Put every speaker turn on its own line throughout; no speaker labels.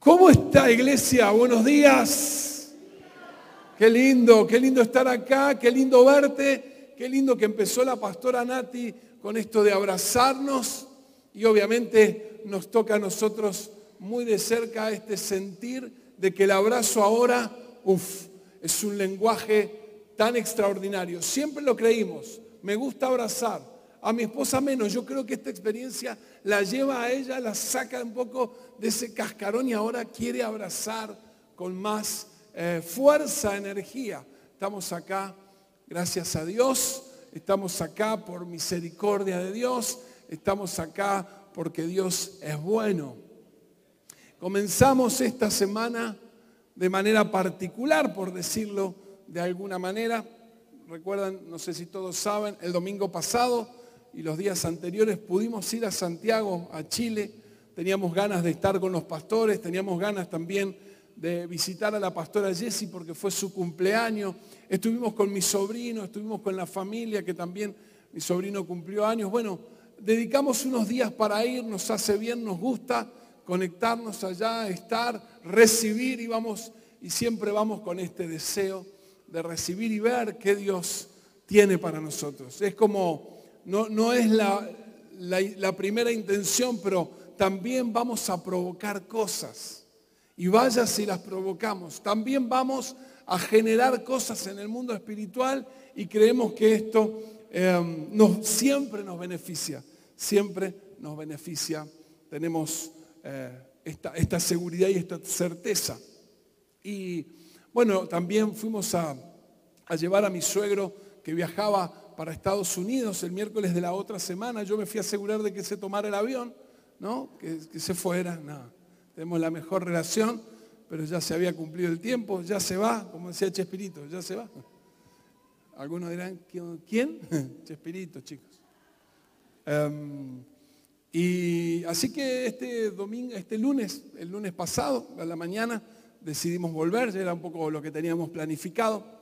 ¿Cómo está iglesia? Buenos días. Qué lindo, qué lindo estar acá, qué lindo verte, qué lindo que empezó la pastora Nati con esto de abrazarnos y obviamente nos toca a nosotros muy de cerca este sentir de que el abrazo ahora, uff, es un lenguaje tan extraordinario. Siempre lo creímos, me gusta abrazar, a mi esposa menos. Yo creo que esta experiencia la lleva a ella, la saca un poco de ese cascarón y ahora quiere abrazar con más eh, fuerza, energía. Estamos acá, gracias a Dios, estamos acá por misericordia de Dios, estamos acá porque Dios es bueno. Comenzamos esta semana de manera particular, por decirlo de alguna manera. Recuerdan, no sé si todos saben, el domingo pasado y los días anteriores pudimos ir a Santiago, a Chile. Teníamos ganas de estar con los pastores, teníamos ganas también de visitar a la pastora Jessie porque fue su cumpleaños. Estuvimos con mi sobrino, estuvimos con la familia que también mi sobrino cumplió años. Bueno, dedicamos unos días para ir, nos hace bien, nos gusta conectarnos allá, estar, recibir y vamos y siempre vamos con este deseo de recibir y ver qué Dios tiene para nosotros. Es como no, es la, la primera intención, pero también vamos a provocar cosas. Y vaya si las provocamos. También vamos a generar cosas en el mundo espiritual y creemos que esto em, siempre nos beneficia. Siempre nos beneficia. Tenemos eh, esta, esta, seguridad y esta certeza. Y bueno, también fuimos a, a llevar a mi suegro que viajaba para Estados Unidos el miércoles de la otra semana. Yo me fui a asegurar de que se tomara el avión, ¿no? Que, se fuera. No. Tenemos la mejor relación, pero ya se había cumplido el tiempo, ya se va, como decía Chespirito, ya se va. Algunos dirán, ¿quién? Chespirito, chicos. Em, y así que este domingo, este lunes, el lunes pasado, a la mañana, decidimos volver, ya era un poco lo que teníamos planificado.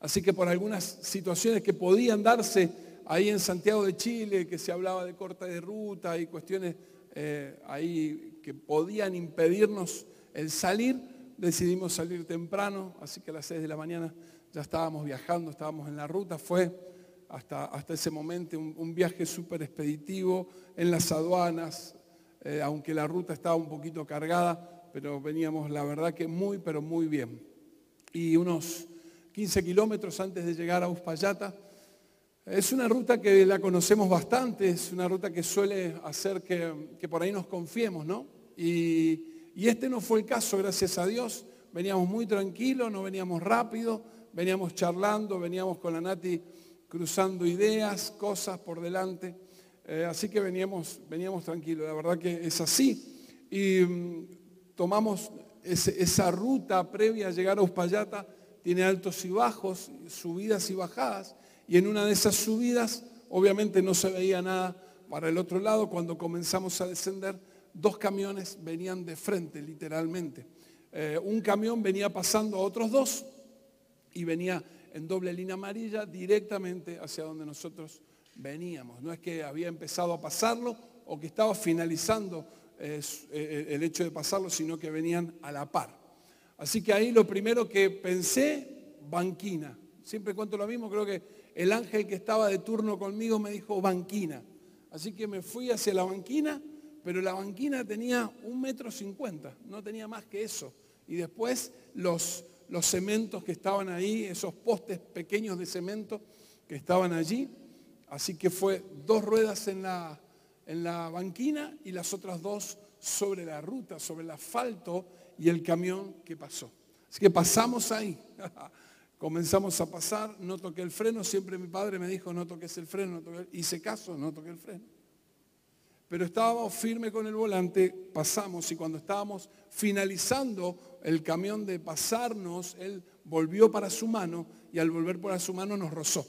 Así que por algunas situaciones que podían darse ahí en Santiago de Chile, que se hablaba de corta de ruta y cuestiones eh, ahí que podían impedirnos el salir, decidimos salir temprano, así que a las 6 de la mañana ya estábamos viajando, estábamos en la ruta, fue hasta, hasta ese momento un, viaje súper expeditivo en las aduanas, eh, aunque la ruta estaba un poquito cargada, pero veníamos la verdad que muy, pero muy bien. Y unos 15 kilómetros antes de llegar a Uspallata. Es una ruta que la conocemos bastante, es una ruta que suele hacer que, por ahí nos confiemos, ¿no? Y, y, este no fue el caso, gracias a Dios. Veníamos muy tranquilos, no veníamos rápido, veníamos charlando, veníamos con la Nati cruzando ideas, cosas por delante. Eh, así que veníamos, veníamos tranquilos, la verdad que es así. Y mm, tomamos esa ruta previa a llegar a Uspallata tiene altos y bajos, subidas y bajadas, y en una de esas subidas obviamente no se veía nada para el otro lado. Cuando comenzamos a descender, dos camiones venían de frente, literalmente. Eh, un camión venía pasando a otros dos y venía en doble línea amarilla directamente hacia donde nosotros veníamos. No es que había empezado a pasarlo o que estaba finalizando eh, eh, el hecho de pasarlo, sino que venían a la par. Así que ahí lo primero que pensé, banquina. Siempre cuento lo mismo, creo que el ángel que estaba de turno conmigo me dijo banquina. Así que me fui hacia la banquina, pero la banquina tenía un metro cincuenta, no tenía más que eso. Y después los, los cementos que estaban ahí, esos postes pequeños de cemento que estaban allí. Así que fue dos ruedas en la, en la banquina y las otras dos sobre la ruta, sobre el asfalto y el camión que pasó. Así que pasamos ahí. Comenzamos a pasar, no toqué el freno, siempre mi padre me dijo, no toques el freno, hice caso, no toqué el freno. Pero estábamos firme con el volante, pasamos y cuando estábamos finalizando el camión de pasarnos, él volvió para su mano y al volver para su mano nos rozó.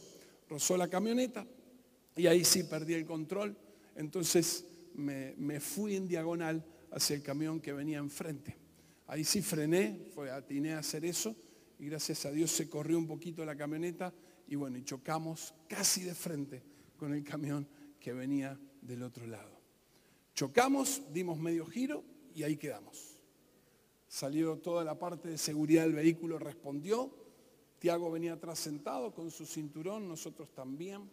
Rozó la camioneta y ahí sí perdí el control. Entonces me fui en diagonal hacia el camión que venía enfrente. Ahí sí frené, fue, atiné a hacer eso y gracias a Dios se corrió un poquito la camioneta y bueno, y chocamos casi de frente con el camión que venía del otro lado. Chocamos, dimos medio giro y ahí quedamos. salieron toda la parte de seguridad del vehículo, respondió. Tiago venía atrás sentado con su cinturón, nosotros también.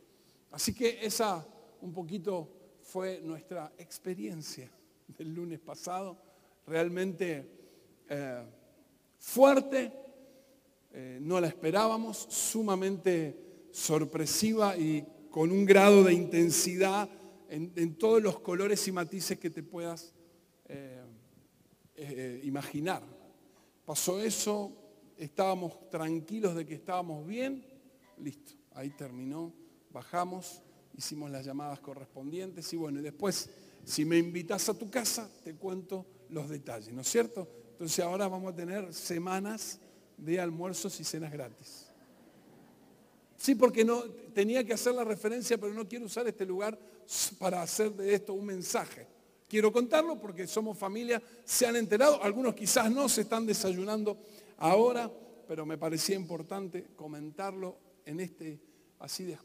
Así que esa un poquito fue nuestra experiencia del lunes pasado, realmente eh, fuerte, eh, no la esperábamos, sumamente sorpresiva y con un grado de intensidad en, todos los colores y matices que te puedas eh, imaginar. Pasó eso, estábamos tranquilos de que estábamos bien, listo, ahí terminó, bajamos, hicimos las llamadas correspondientes y bueno, y después, si me invitas a tu casa, te cuento los detalles, ¿no es cierto? Entonces ahora vamos a tener semanas de almuerzos y cenas gratis. Sí, porque no tenía que hacer la referencia, pero no quiero usar este lugar para hacer de esto un mensaje. Quiero contarlo porque somos familia, se han enterado, algunos quizás no se están desayunando ahora, pero me parecía importante comentarlo en este así de.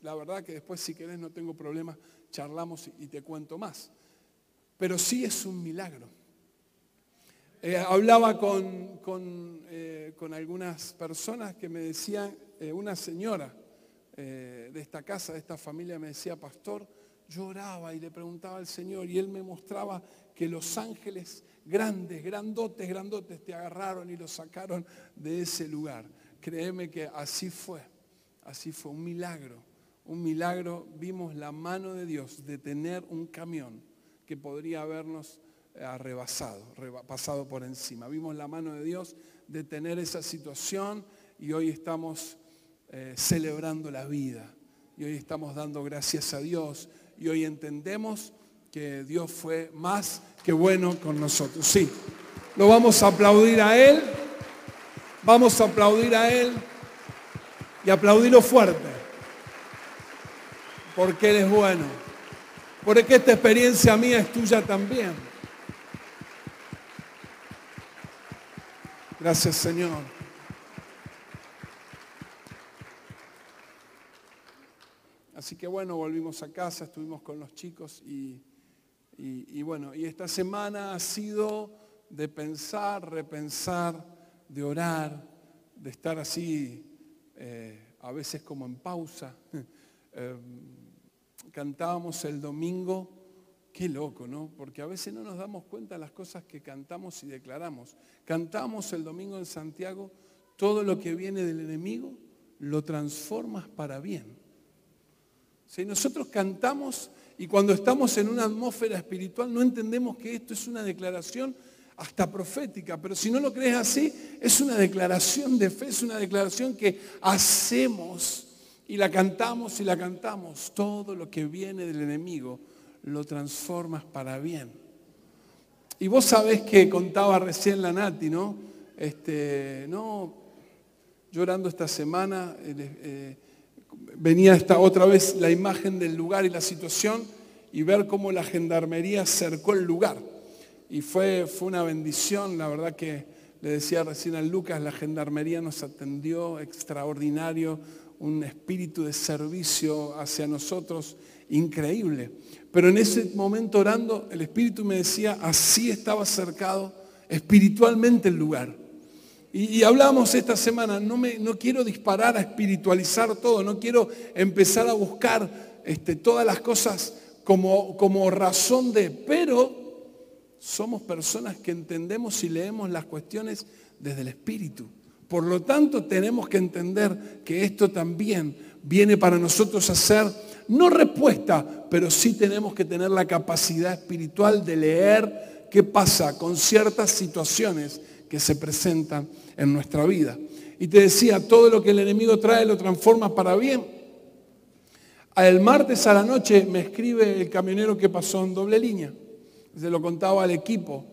La verdad que después si querés no tengo problema, charlamos y te cuento más. Pero sí es un milagro. Eh, hablaba con, con, eh, con, algunas personas que me decían, eh, una señora de esta casa, de esta familia, me decía, pastor, lloraba y le preguntaba al Señor y él me mostraba que los ángeles grandes, grandotes, grandotes te agarraron y los sacaron de ese lugar. Créeme que así fue, así fue un milagro, un milagro. Vimos la mano de Dios de tener un camión que podría habernos arrebasado, pasado por encima. Vimos la mano de Dios de tener esa situación y hoy estamos eh, celebrando la vida. Y hoy estamos dando gracias a Dios y hoy entendemos que Dios fue más que bueno con nosotros. Sí, lo vamos a aplaudir a Él, vamos a aplaudir a Él y aplaudirlo fuerte, porque Él es bueno, porque esta experiencia mía es tuya también. Gracias Señor. Así que bueno, volvimos a casa, estuvimos con los chicos y, bueno, y esta semana ha sido de pensar, repensar, de orar, de estar así, eh, a veces como en pausa. Eh, cantábamos el domingo, qué loco, ¿no? Porque a veces no nos damos cuenta de las cosas que cantamos y declaramos. Cantamos el domingo en Santiago, todo lo que viene del enemigo lo transformas para bien. Si nosotros cantamos y cuando estamos en una atmósfera espiritual no entendemos que esto es una declaración hasta profética, pero si no lo crees así, es una declaración de fe, es una declaración que hacemos y la cantamos y la cantamos. Todo lo que viene del enemigo lo transformas para bien. Y vos sabés que contaba recién la Nati, ¿no? Este, no, llorando esta semana, eh, venía esta otra vez la imagen del lugar y la situación y ver cómo la gendarmería cercó el lugar. Y fue, fue una bendición, la verdad que le decía recién a Lucas, la gendarmería nos atendió extraordinario, un espíritu de servicio hacia nosotros increíble. Pero en ese momento orando, el espíritu me decía, así estaba cercado espiritualmente el lugar. Y, hablamos esta semana, no, me, no quiero disparar a espiritualizar todo, no quiero empezar a buscar este, todas las cosas como, como razón de, pero somos personas que entendemos y leemos las cuestiones desde el Espíritu. Por lo tanto, tenemos que entender que esto también viene para nosotros a ser, no respuesta, pero sí tenemos que tener la capacidad espiritual de leer qué pasa con ciertas situaciones que se presentan en nuestra vida. Y te decía, todo lo que el enemigo trae lo transforma para bien. El martes a la noche me escribe el camionero que pasó en doble línea. Se lo contaba al equipo.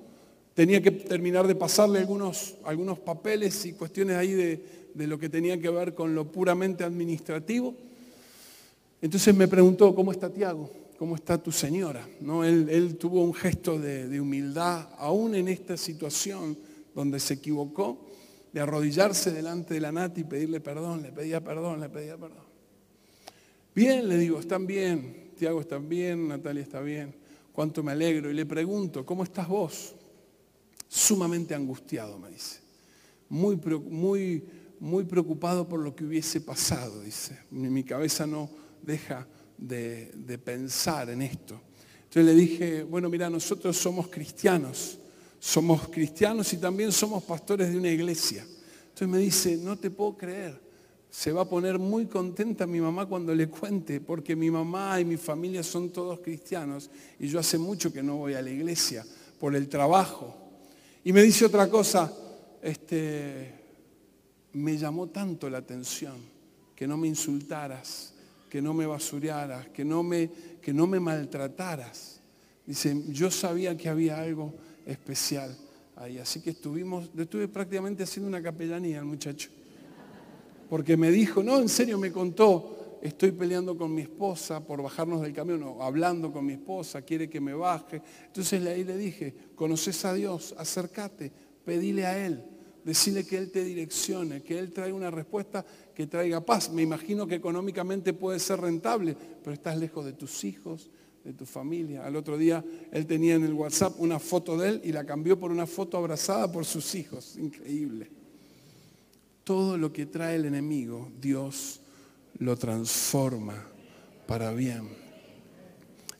Tenía que terminar de pasarle algunos, algunos papeles y cuestiones ahí de, lo que tenía que ver con lo puramente administrativo. Entonces me preguntó, ¿cómo está Tiago? ¿Cómo está tu señora? ¿No? Él, tuvo un gesto de, humildad, aún en esta situación donde se equivocó, de arrodillarse delante de la Nati y pedirle perdón, le pedía perdón, le pedía perdón. Bien, le digo, están bien, Tiago está bien, Natalia está bien, cuánto me alegro. Y le pregunto, ¿cómo estás vos? sumamente angustiado, me dice. Muy, muy, muy preocupado por lo que hubiese pasado, dice. Mi, cabeza no deja de, pensar en esto. Entonces le dije, bueno, mira, nosotros somos cristianos, somos cristianos y también somos pastores de una iglesia. Entonces me dice, no te puedo creer. Se va a poner muy contenta mi mamá cuando le cuente, porque mi mamá y mi familia son todos cristianos y yo hace mucho que no voy a la iglesia por el trabajo. Y me dice otra cosa, este, me llamó tanto la atención que no me insultaras, que no me basurearas, que no me, que no me maltrataras. Dice, yo sabía que había algo especial ahí, así que estuvimos, estuve prácticamente haciendo una capellanía al muchacho. Porque me dijo, no, en serio me contó, estoy peleando con mi esposa por bajarnos del camión, o hablando con mi esposa, quiere que me baje. Entonces ahí le dije, conoces a Dios, acércate, pedile a Él, decile que Él te direccione, que Él traiga una respuesta que traiga paz. Me imagino que económicamente puede ser rentable, pero estás lejos de tus hijos, de tu familia. Al otro día él tenía en el WhatsApp una foto de él y la cambió por una foto abrazada por sus hijos. Increíble. Todo lo que trae el enemigo, Dios lo transforma para bien.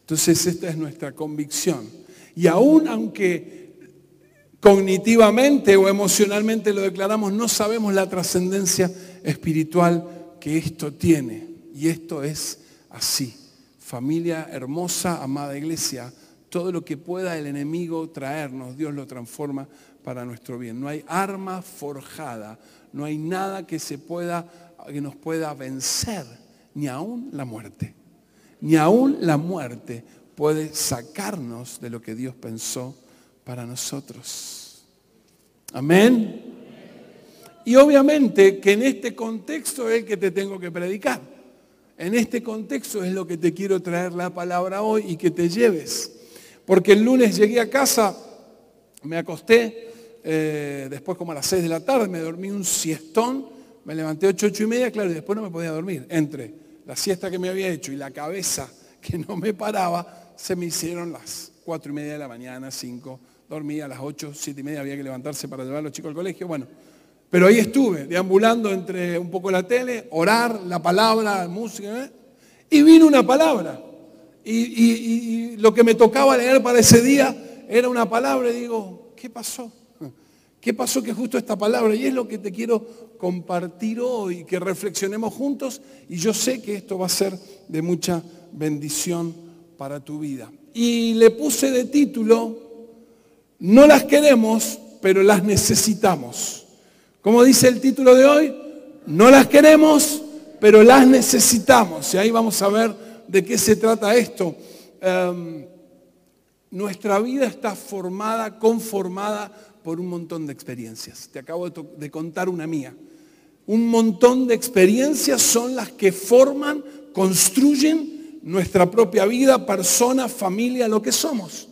Entonces esta es nuestra convicción. Y aún aunque cognitivamente o emocionalmente lo declaramos, no sabemos la trascendencia espiritual que esto tiene. Y esto es así. Familia hermosa, amada iglesia, todo lo que pueda el enemigo traernos, Dios lo transforma para nuestro bien. No hay arma forjada, no hay nada que, se pueda, que nos pueda vencer, ni aún la muerte. Ni aún la muerte puede sacarnos de lo que Dios pensó para nosotros. Amén. Y obviamente que en este contexto es el que te tengo que predicar. En este contexto es lo que te quiero traer la palabra hoy y que te lleves. Porque el lunes llegué a casa, me acosté, eh, después como a las 6 de la tarde, me dormí un siestón, me levanté 8, 8 y media, claro, y después no me podía dormir. Entre la siesta que me había hecho y la cabeza que no me paraba, se me hicieron las 4 y media de la mañana, 5, dormí a las 8, 7 y media, había que levantarse para llevar a los chicos al colegio. Bueno, pero ahí estuve, deambulando entre un poco la tele, orar, la palabra, música, ¿eh? y vino una palabra. Y, lo que me tocaba leer para ese día era una palabra y digo, ¿qué pasó? ¿Qué pasó que justo esta palabra? Y es lo que te quiero compartir hoy, que reflexionemos juntos y yo sé que esto va a ser de mucha bendición para tu vida. Y le puse de título, no las queremos, pero las necesitamos. Como dice el título de hoy, no las queremos, pero las necesitamos. Y ahí vamos a ver de qué se trata esto. Em, nuestra vida está formada, conformada por un montón de experiencias. Te acabo de contar una mía. Un montón de experiencias son las que forman, construyen nuestra propia vida, persona, familia, lo que somos.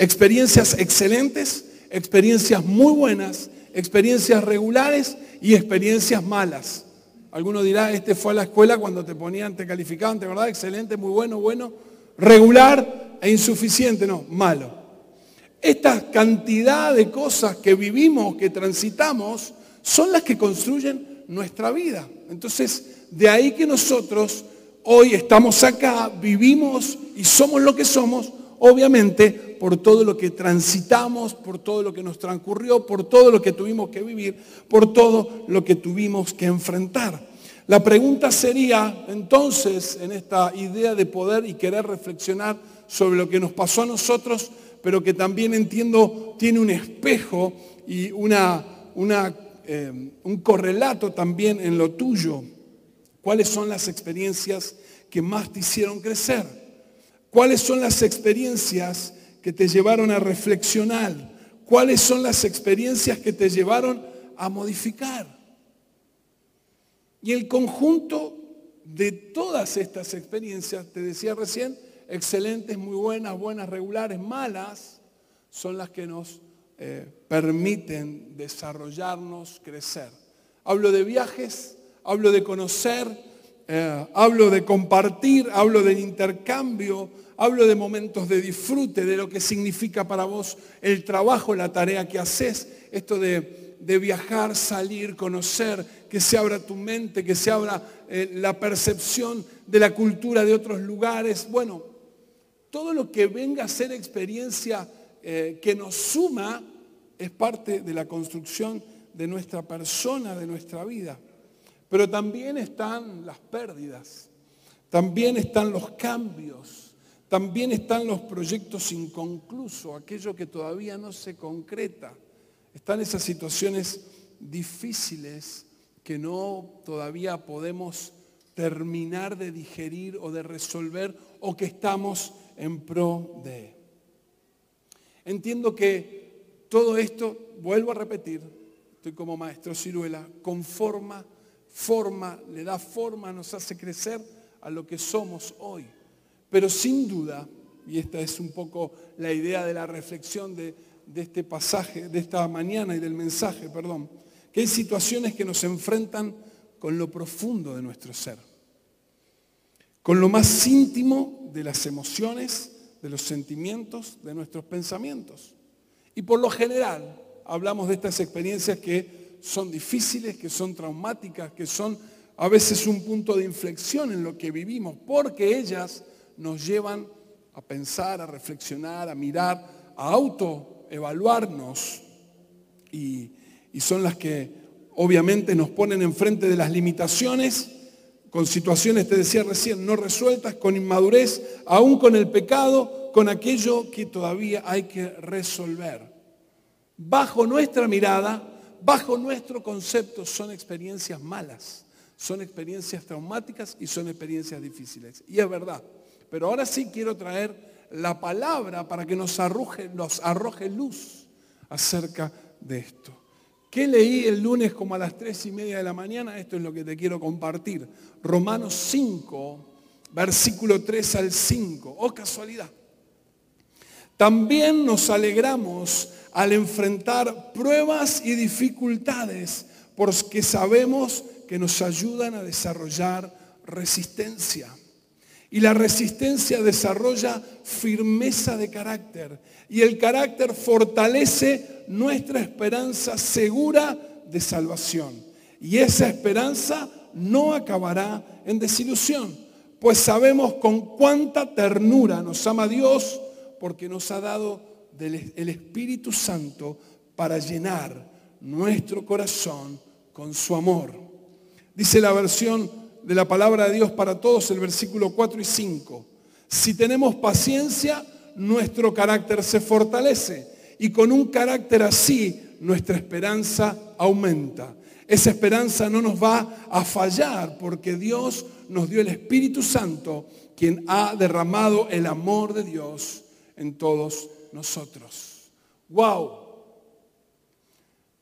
Experiencias excelentes, experiencias muy buenas experiencias regulares y experiencias malas. Alguno dirá, este fue a la escuela cuando te ponían, te calificaban, ¿te verdad? Excelente, muy bueno, bueno, regular e insuficiente, no, malo. Esta cantidad de cosas que vivimos, que transitamos, son las que construyen nuestra vida. Entonces, de ahí que nosotros hoy estamos acá, vivimos y somos lo que somos, obviamente por todo lo que transitamos, por todo lo que nos transcurrió, por todo lo que tuvimos que vivir, por todo lo que tuvimos que enfrentar. La pregunta sería entonces, en esta idea de poder y querer reflexionar sobre lo que nos pasó a nosotros, pero que también entiendo tiene un espejo y una, eh, un correlato también en lo tuyo. ¿Cuáles son las experiencias que más te hicieron crecer? ¿Cuáles son las experiencias que te llevaron a reflexionar? ¿Cuáles son las experiencias que te llevaron a modificar? Y el conjunto de todas estas experiencias, te decía recién, excelentes, muy buenas, buenas, regulares, malas, son las que nos eh, permiten desarrollarnos, crecer. Hablo de viajes, hablo de conocer eh, hablo de compartir, hablo del intercambio, hablo de momentos de disfrute, de lo que significa para vos el trabajo, la tarea que haces, esto de, viajar, salir, conocer, que se abra tu mente, que se abra eh, la percepción de la cultura de otros lugares. Bueno, todo lo que venga a ser experiencia eh, que nos suma es parte de la construcción de nuestra persona, de nuestra vida. Pero también están las pérdidas, también están los cambios, también están los proyectos inconclusos, aquello que todavía no se concreta. Están esas situaciones difíciles que no todavía podemos terminar de digerir o de resolver o que estamos en pro de. Entiendo que todo esto, vuelvo a repetir, estoy como maestro ciruela, conforma, forma, le da forma, nos hace crecer a lo que somos hoy. Pero sin duda, y esta es un poco la idea de la reflexión de, de este pasaje, de esta mañana y del mensaje, perdón, que hay situaciones que nos enfrentan con lo profundo de nuestro ser, con lo más íntimo de las emociones, de los sentimientos, de nuestros pensamientos. Y por lo general, hablamos de estas experiencias que son difíciles, que son traumáticas, que son a veces un punto de inflexión en lo que vivimos, porque ellas nos llevan a pensar, a reflexionar, a mirar, a autoevaluarnos. Y, y son las que obviamente nos ponen enfrente de las limitaciones, con situaciones, te decía recién, no resueltas, con inmadurez, aún con el pecado, con aquello que todavía hay que resolver. Bajo nuestra mirada, bajo nuestro concepto, son experiencias malas, son experiencias traumáticas y son experiencias difíciles. Y es verdad. Pero ahora sí quiero traer la palabra para que nos arroje, nos arroje luz acerca de esto. ¿Qué leí el lunes como a las tres y media de la mañana? Esto es lo que te quiero compartir. Romanos 5, versículo 3 al 5. Oh casualidad. También nos alegramos al enfrentar pruebas y dificultades porque sabemos que nos ayudan a desarrollar resistencia. Y la resistencia desarrolla firmeza de carácter. Y el carácter fortalece nuestra esperanza segura de salvación. Y esa esperanza no acabará en desilusión, pues sabemos con cuánta ternura nos ama Dios porque nos ha dado el Espíritu Santo para llenar nuestro corazón con su amor. Dice la versión de la palabra de Dios para todos, el versículo 4 y 5. Si tenemos paciencia, nuestro carácter se fortalece y con un carácter así, nuestra esperanza aumenta. Esa esperanza no nos va a fallar porque Dios nos dio el Espíritu Santo, quien ha derramado el amor de Dios en todos nosotros. ¡Wow!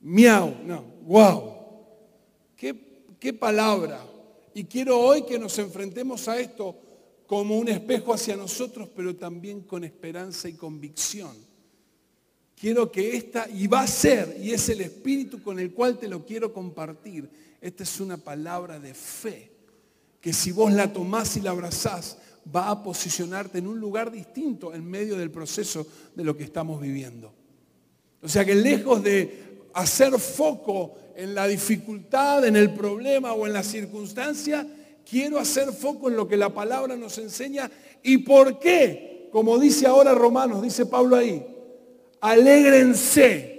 Miau, no, wow. ¿Qué, qué palabra. Y quiero hoy que nos enfrentemos a esto como un espejo hacia nosotros, pero también con esperanza y convicción. Quiero que esta, y va a ser, y es el espíritu con el cual te lo quiero compartir, esta es una palabra de fe, que si vos la tomás y la abrazás, va a posicionarte en un lugar distinto en medio del proceso de lo que estamos viviendo. O sea que lejos de hacer foco en la dificultad, en el problema o en la circunstancia, quiero hacer foco en lo que la palabra nos enseña y por qué, como dice ahora Romanos, dice Pablo ahí, alégrense.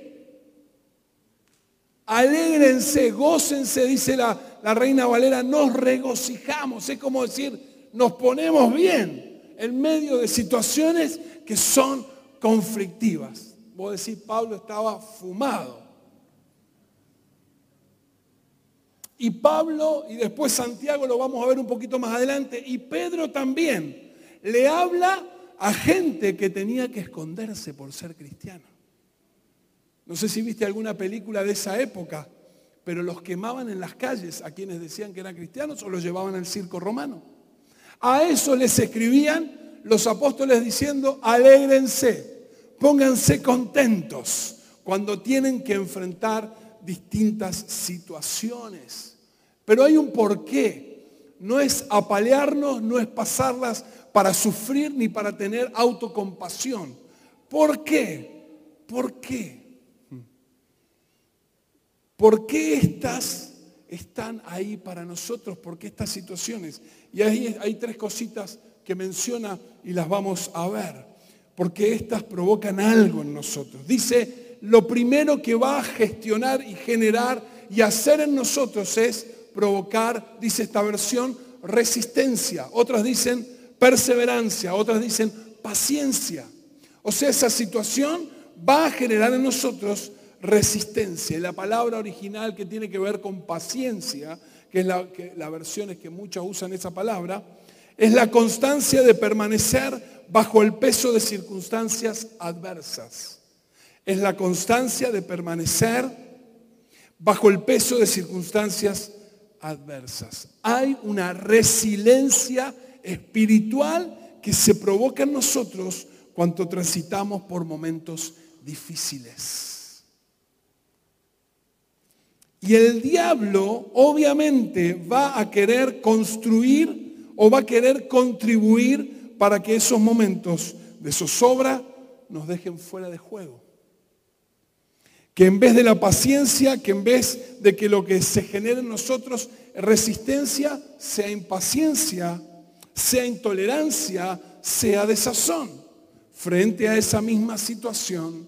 Alégrense, gócense, dice la, la reina Valera, nos regocijamos. Es como decir, nos ponemos bien en medio de situaciones que son conflictivas. Vos decís, Pablo estaba fumado. Y Pablo, y después Santiago lo vamos a ver un poquito más adelante, y Pedro también, le habla a gente que tenía que esconderse por ser cristiano. No sé si viste alguna película de esa época, pero los quemaban en las calles a quienes decían que eran cristianos o los llevaban al circo romano. A eso les escribían los apóstoles diciendo, alégrense, pónganse contentos cuando tienen que enfrentar distintas situaciones. Pero hay un porqué. no es apalearnos, no es pasarlas para sufrir ni para tener autocompasión. ¿Por qué? ¿Por qué? ¿Por qué estas están ahí para nosotros? ¿Por qué estas situaciones? Y ahí hay tres cositas que menciona y las vamos a ver. Porque estas provocan algo en nosotros. Dice, lo primero que va a gestionar y generar y hacer en nosotros es provocar, dice esta versión, resistencia. Otras dicen perseverancia, otras dicen paciencia. O sea, esa situación va a generar en nosotros resistencia. Y la palabra original que tiene que ver con paciencia, que es la, que, versión es que muchos usan esa palabra, es la constancia de permanecer bajo el peso de circunstancias adversas. Es la constancia de permanecer bajo el peso de circunstancias adversas. Hay una resiliencia espiritual que se provoca en nosotros cuando transitamos por momentos difíciles. Y el diablo obviamente va a querer construir o va a querer contribuir para que esos momentos de zozobra nos dejen fuera de juego. Que en vez de la paciencia, que en vez de que lo que se genere en nosotros resistencia, sea impaciencia, sea intolerancia, sea desazón. Frente a esa misma situación,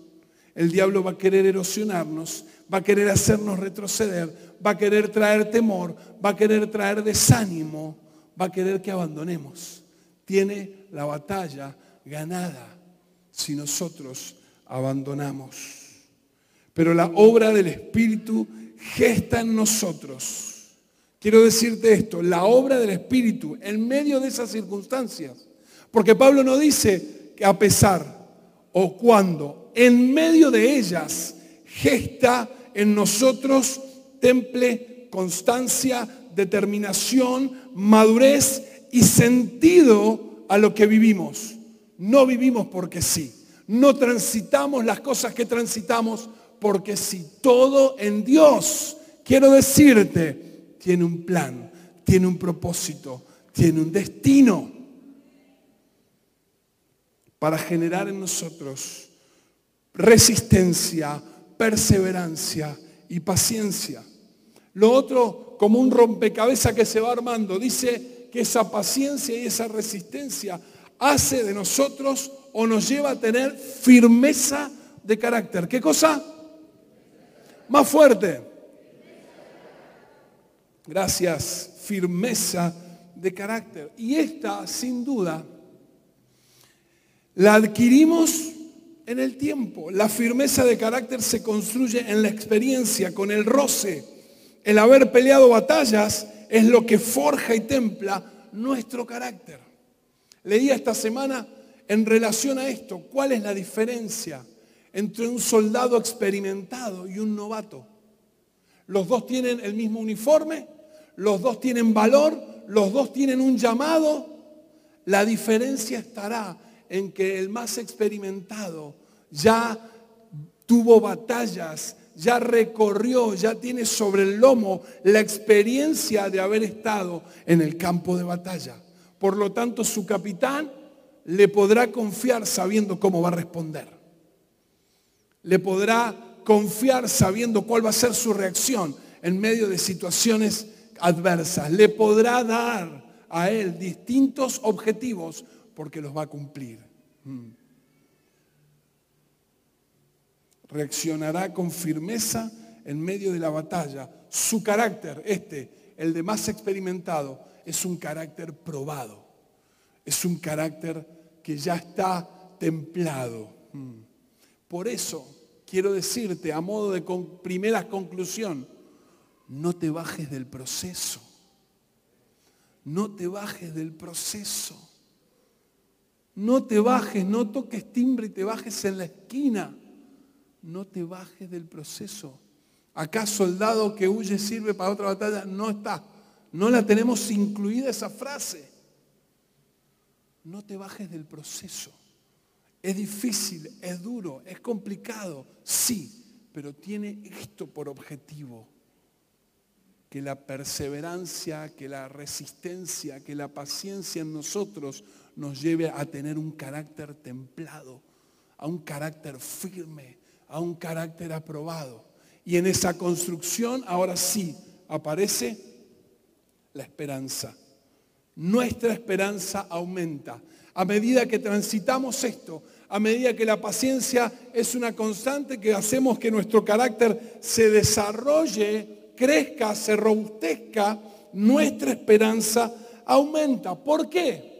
el diablo va a querer erosionarnos, va a querer hacernos retroceder, va a querer traer temor, va a querer traer desánimo, va a querer que abandonemos. Tiene la batalla ganada si nosotros abandonamos. Pero la obra del Espíritu gesta en nosotros. Quiero decirte esto, la obra del Espíritu en medio de esas circunstancias. Porque Pablo no dice que a pesar o cuando, en medio de ellas, gesta en nosotros temple, constancia, determinación, madurez y sentido a lo que vivimos. No vivimos porque sí. No transitamos las cosas que transitamos porque si todo en Dios, quiero decirte, tiene un plan, tiene un propósito, tiene un destino para generar en nosotros resistencia, perseverancia y paciencia. Lo otro, como un rompecabezas que se va armando, dice que esa paciencia y esa resistencia hace de nosotros o nos lleva a tener firmeza de carácter. ¿Qué cosa? Más fuerte. Gracias. Firmeza de carácter. Y esta, sin duda, la adquirimos en el tiempo. La firmeza de carácter se construye en la experiencia, con el roce. El haber peleado batallas es lo que forja y templa nuestro carácter. Leía esta semana en relación a esto, ¿cuál es la diferencia entre un soldado experimentado y un novato. Los dos tienen el mismo uniforme, los dos tienen valor, los dos tienen un llamado. La diferencia estará en que el más experimentado ya tuvo batallas, ya recorrió, ya tiene sobre el lomo la experiencia de haber estado en el campo de batalla. Por lo tanto, su capitán le podrá confiar sabiendo cómo va a responder le podrá confiar sabiendo cuál va a ser su reacción en medio de situaciones adversas. Le podrá dar a él distintos objetivos porque los va a cumplir. Mm. Reaccionará con firmeza en medio de la batalla. Su carácter, este, el de más experimentado, es un carácter probado. Es un carácter que ya está templado. Mm. Por eso quiero decirte a modo de primera conclusión, no te bajes del proceso. No te bajes del proceso. No te bajes, no toques timbre y te bajes en la esquina. No te bajes del proceso. Acá soldado que huye sirve para otra batalla? No está. No la tenemos incluida esa frase. No te bajes del proceso. Es difícil, es duro, es complicado, sí, pero tiene esto por objetivo. que la perseverancia, que la resistencia, que la paciencia en nosotros nos lleve a tener un carácter templado, a un carácter firme, a un carácter aprobado. Y en esa construcción ahora sí aparece la esperanza. Nuestra esperanza aumenta. A medida que transitamos esto, a medida que la paciencia es una constante, que hacemos que nuestro carácter se desarrolle crezca, se robustezca, nuestra esperanza aumenta. ¿Por qué?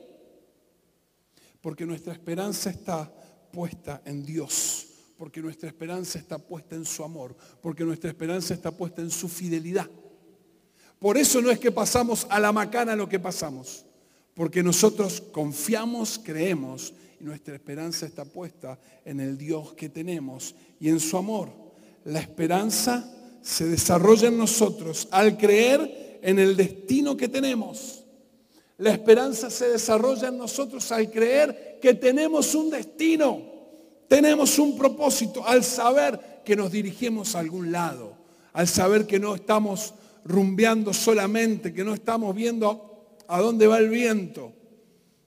Porque nuestra esperanza está puesta en Dios, porque nuestra esperanza está puesta en su amor, porque nuestra esperanza está puesta en su fidelidad. Por eso no es que pasamos a la macana lo que pasamos, porque nosotros confiamos, creemos y nuestra esperanza está puesta en el Dios que tenemos y en su amor. La esperanza se desarrolla en nosotros al creer en el destino que tenemos. La esperanza se desarrolla en nosotros al creer que tenemos un destino, tenemos un propósito, al saber que nos dirigimos a algún lado, al saber que no estamos rumbeando solamente, que no estamos viendo a dónde va el viento.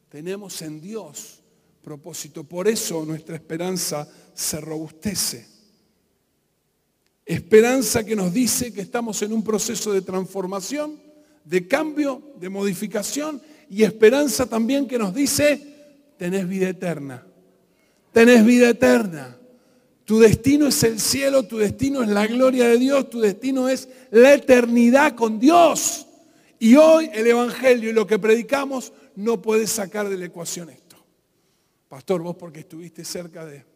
Tenemos en Dios propósito. Por eso nuestra esperanza se robustece. Esperanza que nos dice que estamos en un proceso de transformación, de cambio, de modificación y esperanza también que nos dice, tenés vida eterna. Tenés vida eterna. Tu destino es el cielo, tu destino es la gloria de Dios, tu destino es la eternidad con Dios. Y hoy el Evangelio y lo que predicamos no puede sacar de la ecuación esto. Pastor, vos porque estuviste cerca de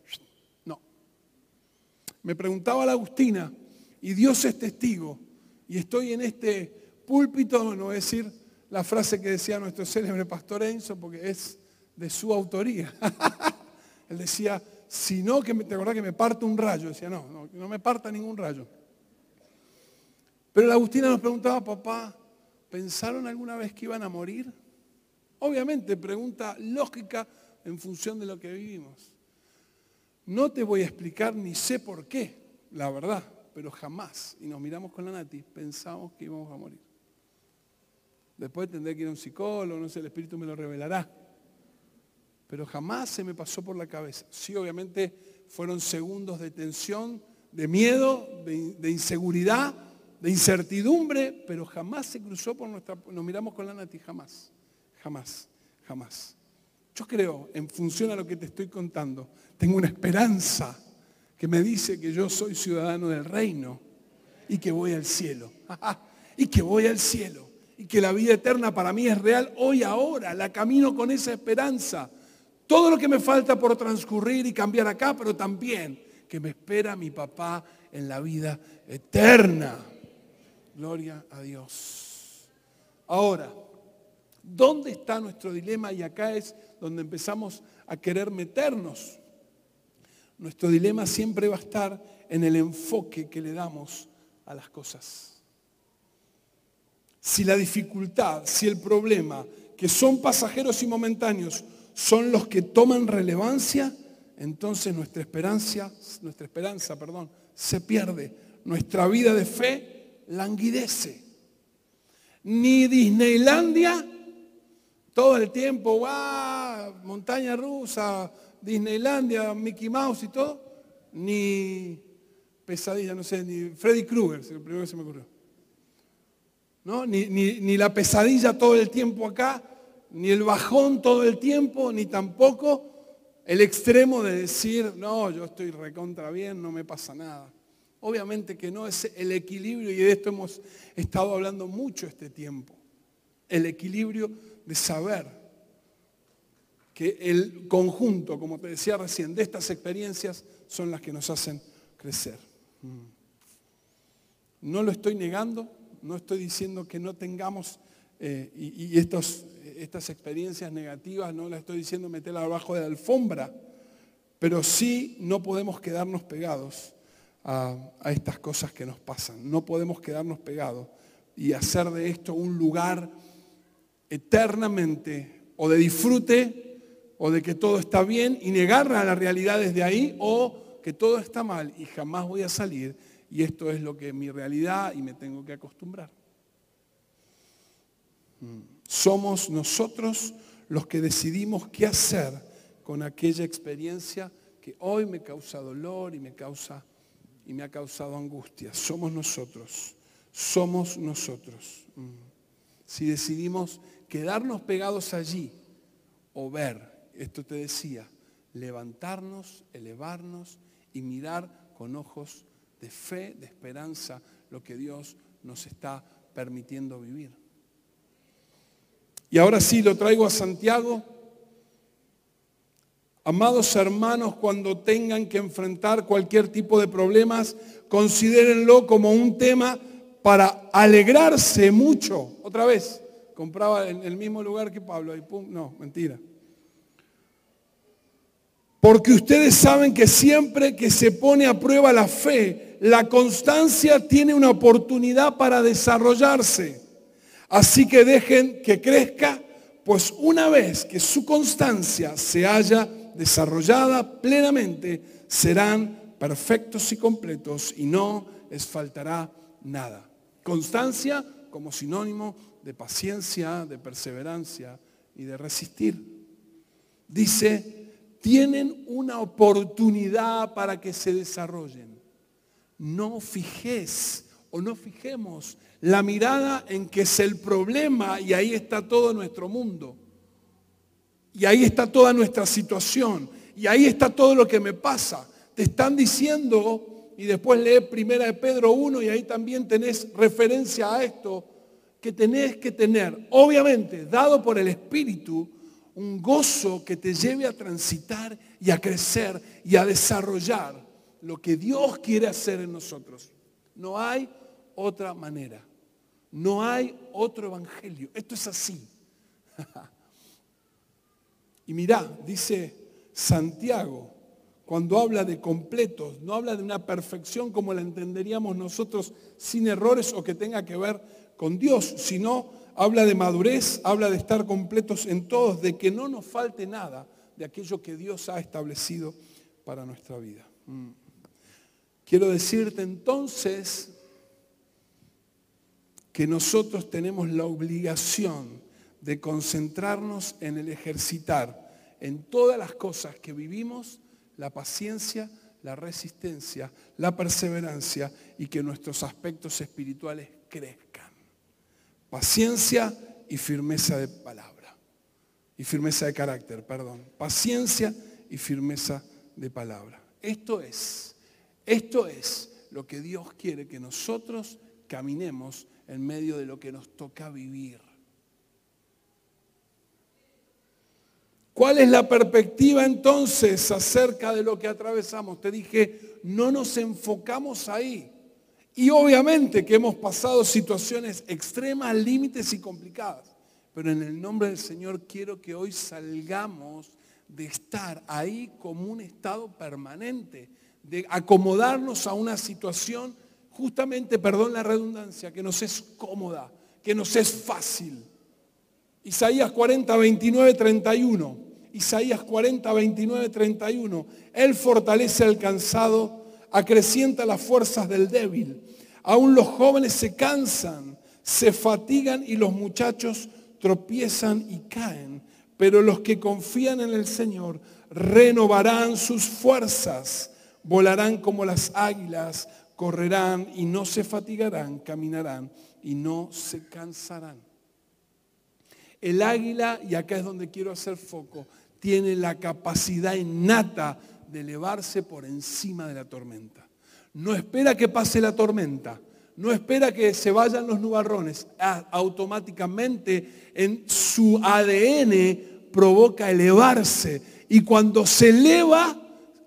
me preguntaba la Agustina, y Dios es testigo, y estoy en este púlpito, no decir la frase que decía nuestro célebre pastor Enzo, porque es de su autoría. Él decía, si no, que me, te acordás que me parta un rayo. Decía, no, no, no me parta ningún rayo. Pero la Agustina nos preguntaba, papá, ¿pensaron alguna vez que iban a morir? Obviamente, pregunta lógica en función de lo que vivimos. No te voy a explicar ni sé por qué, la verdad, pero jamás, y nos miramos con la Nati, pensamos que íbamos a morir. Después tendré que ir a un psicólogo, no sé, el Espíritu me lo revelará. Pero jamás se me pasó por la cabeza. Sí, obviamente fueron segundos de tensión, de miedo, de, inseguridad, de incertidumbre, pero jamás se cruzó por nuestra... Nos miramos con la Nati, jamás, jamás, jamás. Yo creo, en función a lo que te estoy contando, tengo una esperanza que me dice que yo soy ciudadano del reino y que voy al cielo. y que voy al cielo. Y que la vida eterna para mí es real hoy, ahora. La camino con esa esperanza. Todo lo que me falta por transcurrir y cambiar acá, pero también que me espera mi papá en la vida eterna. Gloria a Dios. Ahora, ¿dónde está nuestro dilema? Y acá es donde empezamos a querer meternos. Nuestro dilema siempre va a estar en el enfoque que le damos a las cosas. Si la dificultad, si el problema, que son pasajeros y momentáneos, son los que toman relevancia, entonces nuestra esperanza, nuestra esperanza, perdón, se pierde. Nuestra vida de fe languidece. Ni Disneylandia todo el tiempo, ¡guau! Montaña rusa, Disneylandia, Mickey Mouse y todo, ni pesadilla, no sé, ni Freddy Krueger, el primero que se me ocurrió. ¿No? Ni, ni la pesadilla todo el tiempo acá, ni el bajón todo el tiempo, ni tampoco el extremo de decir, no, yo estoy recontra bien, no me pasa nada. Obviamente que no, es el equilibrio, y de esto hemos estado hablando mucho este tiempo. El equilibrio de saber que el conjunto, como te decía recién, de estas experiencias son las que nos hacen crecer. Mm. No lo estoy negando, no estoy diciendo que no tengamos eh, y, estas experiencias negativas, no las estoy diciendo meterlas abajo de la alfombra, pero sí no podemos quedarnos pegados a, estas cosas que nos pasan, no podemos quedarnos pegados y hacer de esto un lugar eternamente o de disfrute o de que todo está bien y negar a la realidad desde ahí o que todo está mal y jamás voy a salir y esto es lo que es mi realidad y me tengo que acostumbrar. Somos nosotros los que decidimos qué hacer con aquella experiencia que hoy me causa dolor y me causa y me ha causado angustia. Somos nosotros. Somos nosotros. Mm. Si decidimos quedarnos pegados allí o ver, esto te decía, levantarnos, elevarnos y mirar con ojos de fe, de esperanza, lo que Dios nos está permitiendo vivir. Y ahora sí lo traigo a Santiago. Amados hermanos, cuando tengan que enfrentar cualquier tipo de problemas, considérenlo como un tema para alegrarse mucho. Otra vez, compraba en el mismo lugar que Pablo. Y pum, no, mentira. Porque ustedes saben que siempre que se pone a prueba la fe, la constancia tiene una oportunidad para desarrollarse. Así que dejen que crezca, pues una vez que su constancia se haya desarrollada plenamente, serán perfectos y completos y no les faltará nada. Constancia como sinónimo de paciencia, de perseverancia y de resistir. Dice, tienen una oportunidad para que se desarrollen. No fijes o no fijemos la mirada en que es el problema y ahí está todo nuestro mundo. Y ahí está toda nuestra situación. Y ahí está todo lo que me pasa. Te están diciendo, y después lee Primera de Pedro 1 y ahí también tenés referencia a esto, que tenés que tener, obviamente, dado por el Espíritu, un gozo que te lleve a transitar y a crecer y a desarrollar lo que Dios quiere hacer en nosotros. No hay otra manera. No hay otro evangelio. Esto es así. Y mirá, dice Santiago, cuando habla de completos, no habla de una perfección como la entenderíamos nosotros sin errores o que tenga que ver con Dios, sino habla de madurez, habla de estar completos en todos, de que no nos falte nada de aquello que Dios ha establecido para nuestra vida. Mm. Quiero decirte entonces que nosotros tenemos la obligación de concentrarnos en el ejercitar en todas las cosas que vivimos, la paciencia, la resistencia, la perseverancia y que nuestros aspectos espirituales crezcan. Paciencia y firmeza de palabra. Y firmeza de carácter, perdón. Paciencia y firmeza de palabra. Esto es, esto es lo que Dios quiere que nosotros caminemos en medio de lo que nos toca vivir. ¿Cuál es la perspectiva entonces acerca de lo que atravesamos? Te dije, no nos enfocamos ahí. Y obviamente que hemos pasado situaciones extremas, límites y complicadas. Pero en el nombre del Señor quiero que hoy salgamos de estar ahí como un estado permanente, de acomodarnos a una situación justamente, perdón la redundancia, que nos es cómoda, que nos es fácil. Isaías 40, 29, 31. Isaías 40, 29, 31. Él fortalece al cansado, acrecienta las fuerzas del débil. Aún los jóvenes se cansan, se fatigan y los muchachos tropiezan y caen. Pero los que confían en el Señor renovarán sus fuerzas, volarán como las águilas, correrán y no se fatigarán, caminarán y no se cansarán. El águila, y acá es donde quiero hacer foco, tiene la capacidad innata de elevarse por encima de la tormenta. No espera que pase la tormenta, no espera que se vayan los nubarrones. Automáticamente en su ADN provoca elevarse. Y cuando se eleva,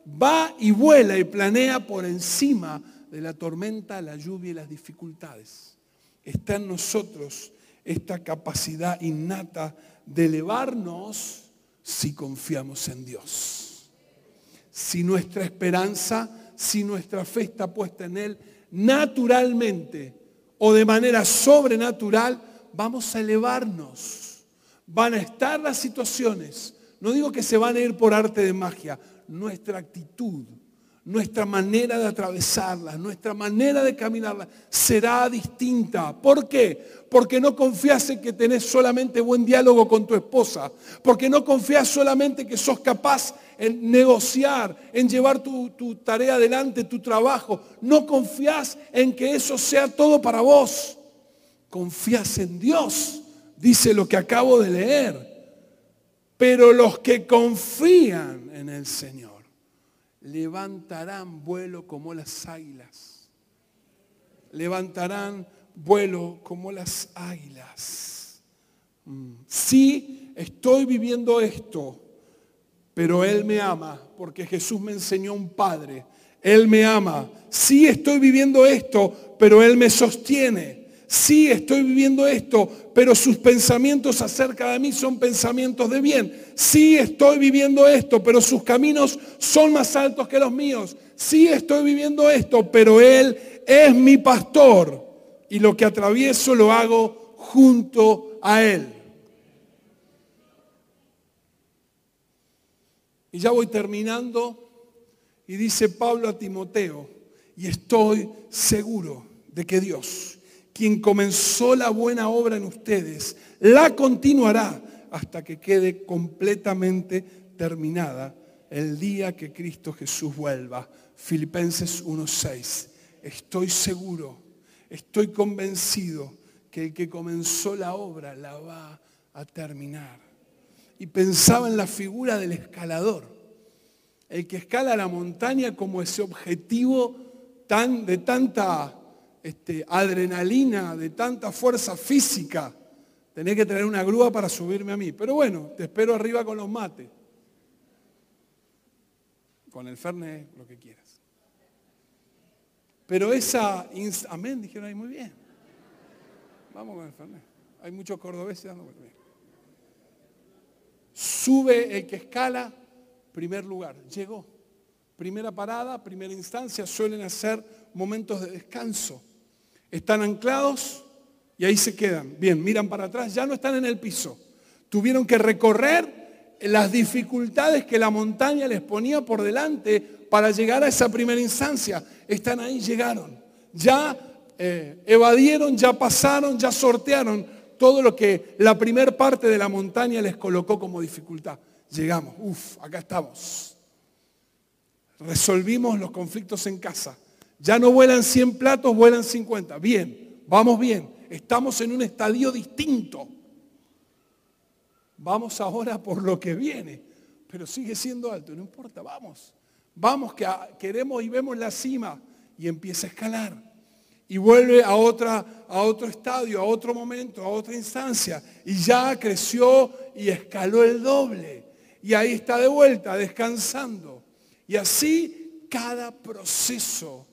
va y vuela y planea por encima de la tormenta, la lluvia y las dificultades. Está en nosotros esta capacidad innata de elevarnos si confiamos en Dios. Si nuestra esperanza, si nuestra fe está puesta en Él, naturalmente o de manera sobrenatural, vamos a elevarnos. Van a estar las situaciones. No digo que se van a ir por arte de magia. Nuestra actitud, nuestra manera de atravesarla, nuestra manera de caminarla será distinta. ¿Por qué? Porque no confías en que tenés solamente buen diálogo con tu esposa, porque no confías solamente que sos capaz en negociar, en llevar tu, tu tarea adelante, tu trabajo. No confías en que eso sea todo para vos. Confías en Dios, dice lo que acabo de leer. Pero los que confían en el Señor levantarán vuelo como las águilas. Levantarán vuelo como las águilas. Mm. Sí, estoy viviendo esto, pero Él me ama, porque Jesús me enseñó un Padre. Él me ama. Sí, estoy viviendo esto, pero Él me sostiene sí estoy viviendo esto, pero sus pensamientos acerca de mí son pensamientos de bien. Sí estoy viviendo esto, pero sus caminos son más altos que los míos. Sí estoy viviendo esto, pero Él es mi pastor y lo que atravieso lo hago junto a Él. Y ya voy terminando y dice Pablo a Timoteo, y estoy seguro de que Dios quien comenzó la buena obra en ustedes, la continuará hasta que quede completamente terminada el día que Cristo Jesús vuelva. Filipenses 1.6. Estoy seguro, estoy convencido que el que comenzó la obra la va a terminar. Y pensaba en la figura del escalador, el que escala la montaña como ese objetivo tan, de tanta este, adrenalina, de tanta fuerza física, tenés que tener una grúa para subirme a mí. Pero bueno, te espero arriba con los mates. Con el Fernet, lo que quieras. Pero esa... Amén, dijeron ahí muy bien. Vamos con el Fernet. Hay muchos cordobeses dando Sube el que escala, primer lugar. Llegó. Primera parada, primera instancia, suelen hacer momentos de descanso están anclados y ahí se quedan. Bien, miran para atrás, ya no están en el piso. Tuvieron que recorrer las dificultades que la montaña les ponía por delante para llegar a esa primera instancia. Están ahí, llegaron. Ya eh, evadieron, ya pasaron, ya sortearon todo lo que la primera parte de la montaña les colocó como dificultad. Llegamos, uff, acá estamos. Resolvimos los conflictos en casa. Ya no vuelan 100 platos, vuelan 50. Bien, vamos bien. Estamos en un estadio distinto. Vamos ahora por lo que viene, pero sigue siendo alto, no importa, vamos. Vamos que queremos y vemos la cima y empieza a escalar. Y vuelve a, a otro estadio, a otro momento, a otra instancia. Y ya creció y escaló el doble. Y ahí está de vuelta, descansando. Y así cada proceso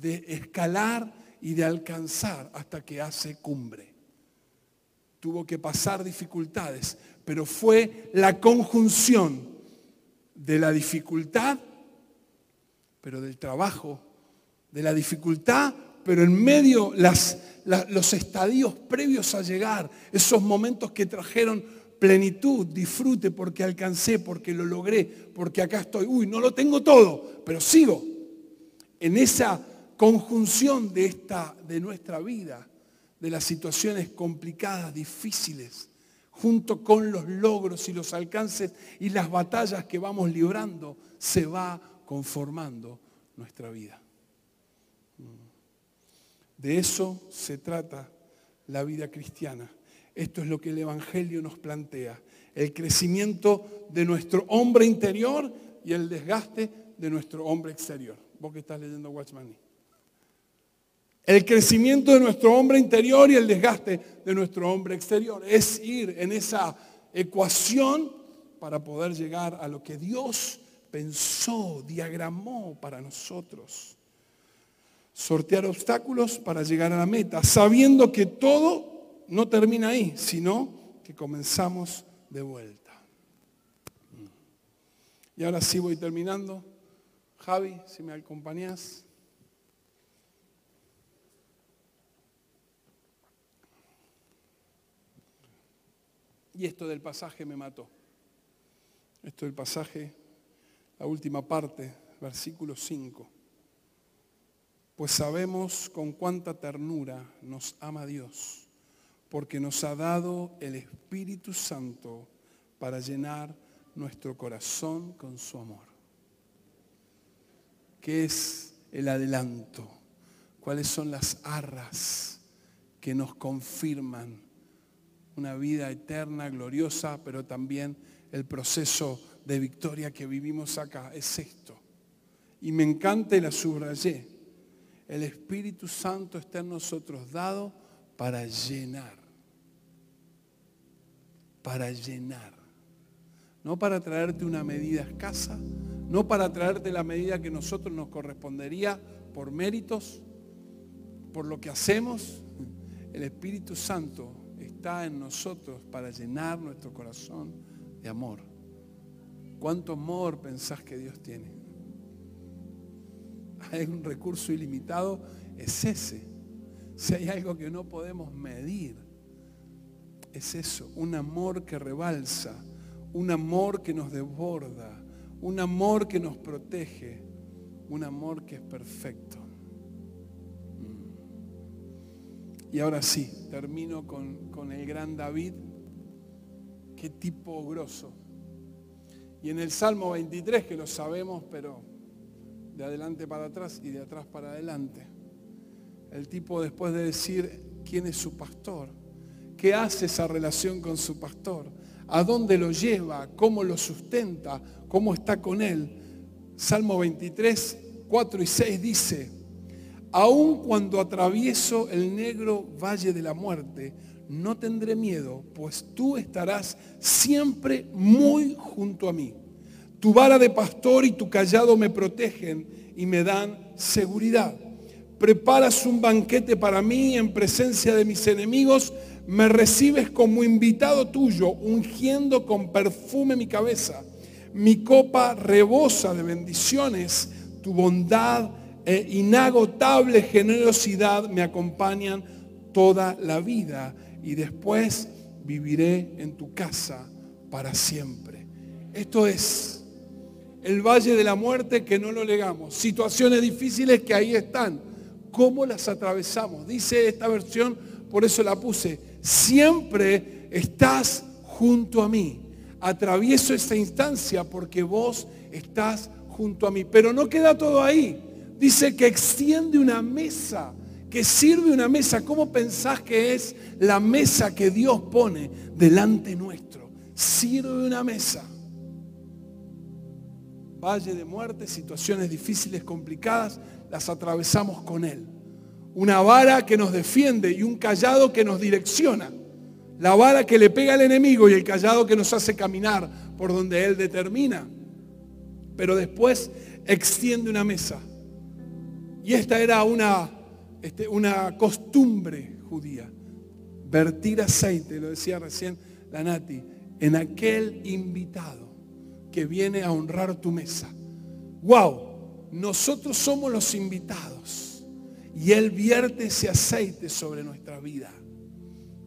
de escalar y de alcanzar hasta que hace cumbre. Tuvo que pasar dificultades, pero fue la conjunción de la dificultad, pero del trabajo, de la dificultad, pero en medio las, los estadios previos a llegar, esos momentos que trajeron plenitud, disfrute porque alcancé, porque lo logré, porque acá estoy. Uy, no lo tengo todo, pero sigo. En esa conjunción de, esta, de nuestra vida, de las situaciones complicadas, difíciles, junto con los logros y los alcances y las batallas que vamos librando, se va conformando nuestra vida. De eso se trata la vida cristiana. Esto es lo que el Evangelio nos plantea. El crecimiento de nuestro hombre interior y el desgaste de nuestro hombre exterior. Vos que estás leyendo Watchman el crecimiento de nuestro hombre interior y el desgaste de nuestro hombre exterior. Es ir en esa ecuación para poder llegar a lo que Dios pensó, diagramó para nosotros. Sortear obstáculos para llegar a la meta, sabiendo que todo no termina ahí, sino que comenzamos de vuelta. Y ahora sí voy terminando. Javi, si me acompañas. Y esto del pasaje me mató. Esto del pasaje, la última parte versículo 5. Pues sabemos con cuánta ternura nos ama Dios, porque nos ha dado el Espíritu Santo para llenar nuestro corazón con su amor. ¿Qué es el adelanto? ¿Cuáles son las arras que nos confirman una vida eterna, gloriosa, pero también el proceso de victoria que vivimos acá? Es esto. Y me encanta y la subrayé. El Espíritu Santo está en nosotros dado para llenar. Para llenar no para traerte una medida escasa, no para traerte la medida que nosotros nos correspondería por méritos, por lo que hacemos. El Espíritu Santo está en nosotros para llenar nuestro corazón de amor. ¿Cuánto amor pensás que Dios tiene? Hay un recurso ilimitado, es ese. Si hay algo que no podemos medir, es eso, un amor que rebalsa un amor que nos desborda, un amor que nos protege, un amor que es perfecto. Y ahora sí, termino con, con el gran David. Qué tipo grosso. Y en el Salmo 23, que lo sabemos, pero de adelante para atrás y de atrás para adelante, el tipo después de decir quién es su pastor, qué hace esa relación con su pastor, a dónde lo lleva, cómo lo sustenta, cómo está con él. Salmo 23, 4 y 6 dice, aun cuando atravieso el negro valle de la muerte, no tendré miedo, pues tú estarás siempre muy junto a mí. Tu vara de pastor y tu callado me protegen y me dan seguridad. Preparas un banquete para mí en presencia de mis enemigos me recibes como invitado tuyo, ungiendo con perfume mi cabeza. Mi copa rebosa de bendiciones, tu bondad e inagotable generosidad me acompañan toda la vida y después viviré en tu casa para siempre. Esto es el valle de la muerte que no lo legamos, situaciones difíciles que ahí están. ¿Cómo las atravesamos? Dice esta versión, por eso la puse, siempre estás junto a mí. Atravieso esta instancia porque vos estás junto a mí. Pero no queda todo ahí. Dice que extiende una mesa, que sirve una mesa. ¿Cómo pensás que es la mesa que Dios pone delante nuestro? Sirve una mesa. Valle de muerte, situaciones difíciles, complicadas, las atravesamos con Él una vara que nos defiende y un callado que nos direcciona. La vara que le pega al enemigo y el callado que nos hace caminar por donde Él determina. Pero después extiende una mesa. Y esta era una, este, una costumbre judía. Vertir aceite, lo decía recién la Nati, en aquel invitado que viene a honrar tu mesa. ¡Wow! Nosotros somos los invitados y Él vierte ese aceite sobre nuestra vida.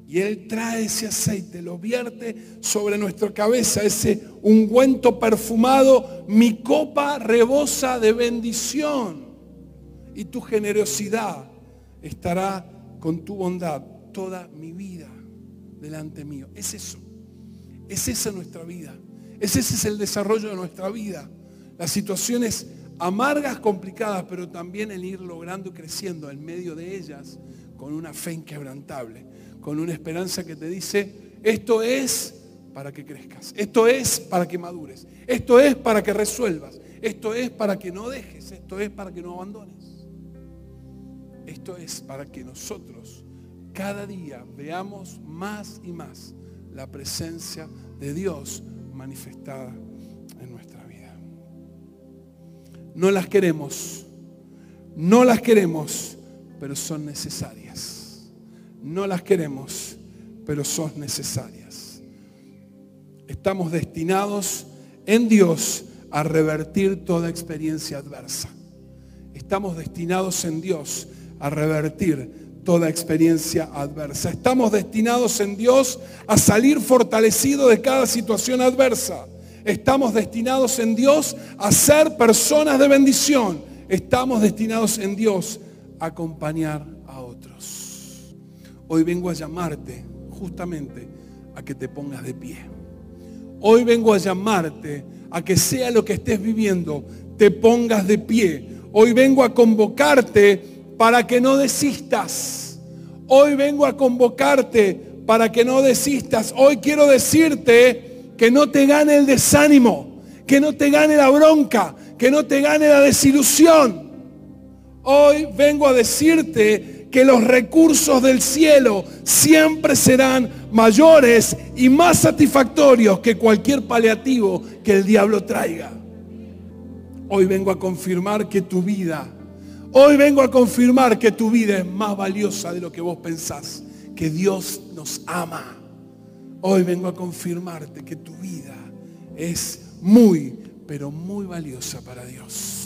Y Él trae ese aceite, lo vierte sobre nuestra cabeza, ese ungüento perfumado. Mi copa rebosa de bendición. Y tu generosidad estará con tu bondad toda mi vida delante mío. Es eso. Es esa nuestra vida. ese es el desarrollo de nuestra vida. Las situaciones amargas, complicadas, pero también el ir logrando y creciendo en medio de ellas con una fe inquebrantable, con una esperanza que te dice, esto es para que crezcas, esto es para que madures, esto es para que resuelvas, esto es para que no dejes, esto es para que no abandones. Esto es para que nosotros cada día veamos más y más la presencia de Dios manifestada en nuestra no las queremos. No las queremos, pero son necesarias. No las queremos, pero son necesarias. Estamos destinados en Dios a revertir toda experiencia adversa. Estamos destinados en Dios a revertir toda experiencia adversa. Estamos destinados en Dios a salir fortalecidos de cada situación adversa. Estamos destinados en Dios a ser personas de bendición. Estamos destinados en Dios a acompañar a otros. Hoy vengo a llamarte justamente a que te pongas de pie. Hoy vengo a llamarte a que sea lo que estés viviendo, te pongas de pie. Hoy vengo a convocarte para que no desistas. Hoy vengo a convocarte para que no desistas. Hoy quiero decirte que no te gane el desánimo, que no te gane la bronca, que no te gane la desilusión. Hoy vengo a decirte que los recursos del cielo siempre serán mayores y más satisfactorios que cualquier paliativo que el diablo traiga. Hoy vengo a confirmar que tu vida, hoy vengo a confirmar que tu vida es más valiosa de lo que vos pensás que Dios nos ama. Hoy vengo a confirmarte que tu vida es muy, pero muy valiosa para Dios.